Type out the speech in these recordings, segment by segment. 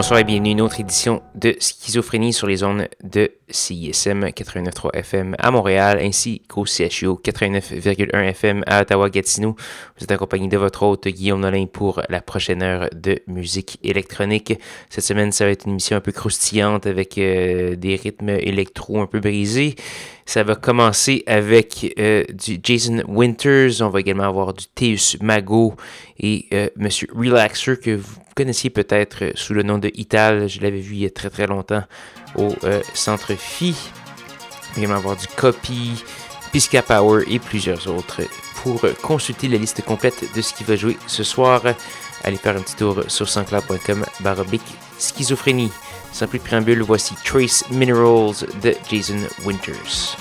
Bonsoir et bienvenue à une autre édition de Schizophrénie sur les zones de CISM 89.3 FM à Montréal ainsi qu'au CHU 89.1 FM à Ottawa-Gatineau. Vous êtes accompagné de votre hôte Guillaume Nolin pour la prochaine heure de musique électronique. Cette semaine, ça va être une émission un peu croustillante avec euh, des rythmes électro un peu brisés. Ça va commencer avec euh, du Jason Winters. On va également avoir du Teus Mago et euh, Monsieur Relaxer que vous connaissiez peut-être sous le nom de Ital. Je l'avais vu il y a très très longtemps au euh, Centre Phi. On va également avoir du Copy, Pisca Power et plusieurs autres. Pour consulter la liste complète de ce qui va jouer ce soir, allez faire un petit tour sur sanscloud.com baroblique schizophrénie. Sans plus de préambule, voici Trace Minerals de Jason Winters.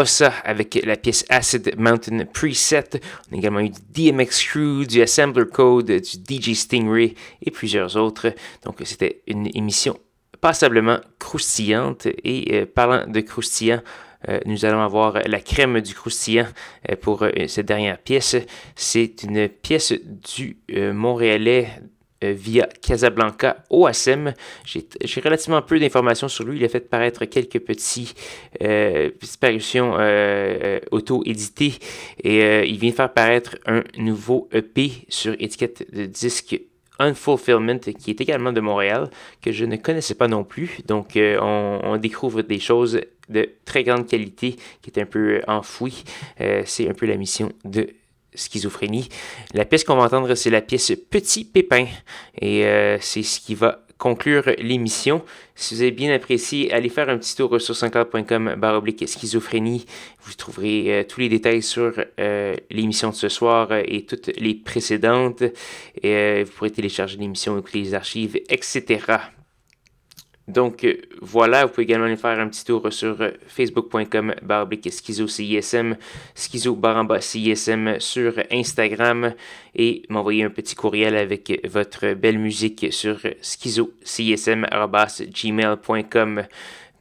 Ossa avec la pièce Acid Mountain Preset. On a également eu du DMX Crew, du Assembler Code, du DJ Stingray et plusieurs autres. Donc, c'était une émission passablement croustillante. Et euh, parlant de croustillant, euh, nous allons avoir la crème du croustillant euh, pour cette dernière pièce. C'est une pièce du Montréalais via Casablanca OSM. J'ai relativement peu d'informations sur lui. Il a fait paraître quelques petits euh, parutions auto-éditées et il vient faire paraître un nouveau EP sur étiquette de disque Unfulfillment, qui est également de Montréal, que je ne connaissais pas non plus. Donc, euh, on, découvre des choses de très grande qualité qui est un peu enfouies. Euh, c'est un peu la mission de schizophrénie. La pièce qu'on va entendre, c'est la pièce Petit Pépin. Et euh, c'est ce qui va conclure l'émission. Si vous avez bien apprécié, allez faire un petit tour sur 50.com baroblique schizophrénie. Vous trouverez euh, tous les détails sur euh, l'émission de ce soir et toutes les précédentes. Et vous pourrez télécharger l'émission, écouter les archives, etc. Donc voilà, vous pouvez également aller faire un petit tour sur facebook.com baroblique schizo CISM, schizo baramba CISM sur Instagram et m'envoyer un petit courriel avec votre belle musique sur schizo gmail.com.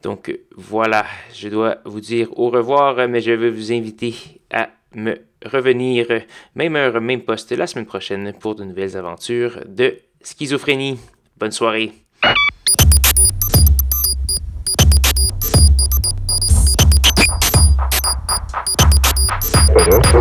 Donc voilà, je dois vous dire au revoir, mais je vais vous inviter à me revenir, même heure, même poste, la semaine prochaine pour de nouvelles aventures de schizophrénie. Bonne soirée. Get it.